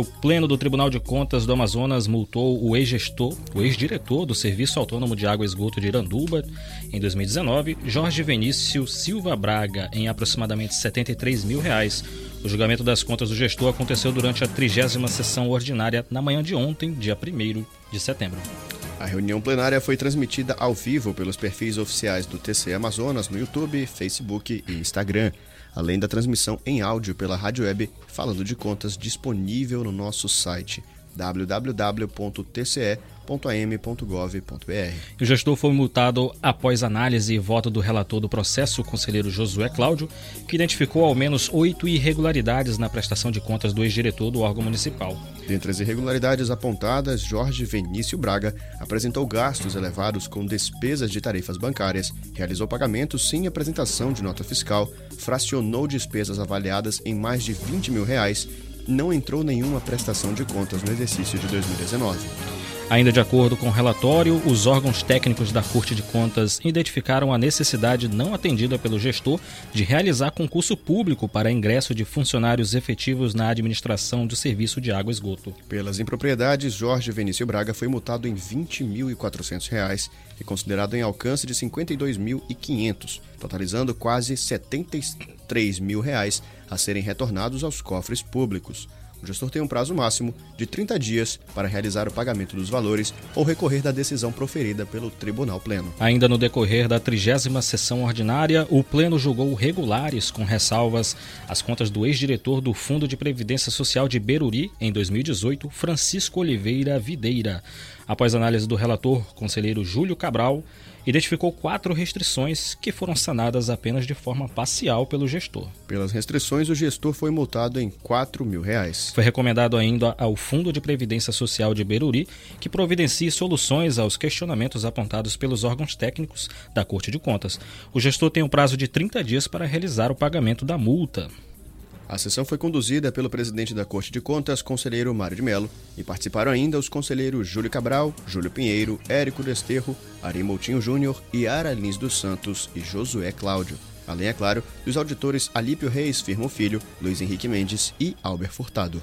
O Pleno do Tribunal de Contas do Amazonas multou o ex-gestor, o ex-diretor do Serviço Autônomo de Água e Esgoto de Iranduba em 2019, Jorge Venício Silva Braga, em aproximadamente 73 mil reais. O julgamento das contas do gestor aconteceu durante a trigésima sessão ordinária na manhã de ontem, dia 1 de setembro. A reunião plenária foi transmitida ao vivo pelos perfis oficiais do TC Amazonas no YouTube, Facebook e Instagram além da transmissão em áudio pela rádio web Falando de Contas disponível no nosso site www.tce.am.gov.br. O gestor foi multado após análise e voto do relator do processo, o conselheiro Josué Cláudio, que identificou ao menos oito irregularidades na prestação de contas do ex-diretor do órgão municipal. Dentre as irregularidades apontadas, Jorge Venício Braga apresentou gastos elevados com despesas de tarifas bancárias, realizou pagamentos sem apresentação de nota fiscal, fracionou despesas avaliadas em mais de 20 mil reais não entrou nenhuma prestação de contas no exercício de 2019. Ainda de acordo com o relatório, os órgãos técnicos da Corte de Contas identificaram a necessidade não atendida pelo gestor de realizar concurso público para ingresso de funcionários efetivos na administração do serviço de água e esgoto. Pelas impropriedades, Jorge Venício Braga foi multado em R$ 20.400 e considerado em alcance de R$ 52.500, totalizando quase 73 mil reais a serem retornados aos cofres públicos. O gestor tem um prazo máximo de 30 dias para realizar o pagamento dos valores ou recorrer da decisão proferida pelo Tribunal Pleno. Ainda no decorrer da trigésima sessão ordinária, o Pleno julgou regulares, com ressalvas, as contas do ex-diretor do Fundo de Previdência Social de Beruri, em 2018, Francisco Oliveira Videira. Após análise do relator, conselheiro Júlio Cabral, identificou quatro restrições que foram sanadas apenas de forma parcial pelo gestor. Pelas restrições, o gestor foi multado em 4 mil reais. Foi recomendado ainda ao Fundo de Previdência Social de Beruri que providencie soluções aos questionamentos apontados pelos órgãos técnicos da Corte de Contas. O gestor tem um prazo de 30 dias para realizar o pagamento da multa. A sessão foi conduzida pelo presidente da Corte de Contas, conselheiro Mário de Mello, e participaram ainda os conselheiros Júlio Cabral, Júlio Pinheiro, Érico Desterro, Ari Moutinho Júnior, Yara Lins dos Santos e Josué Cláudio. Além, é claro, dos auditores Alípio Reis Firmo Filho, Luiz Henrique Mendes e Albert Furtado.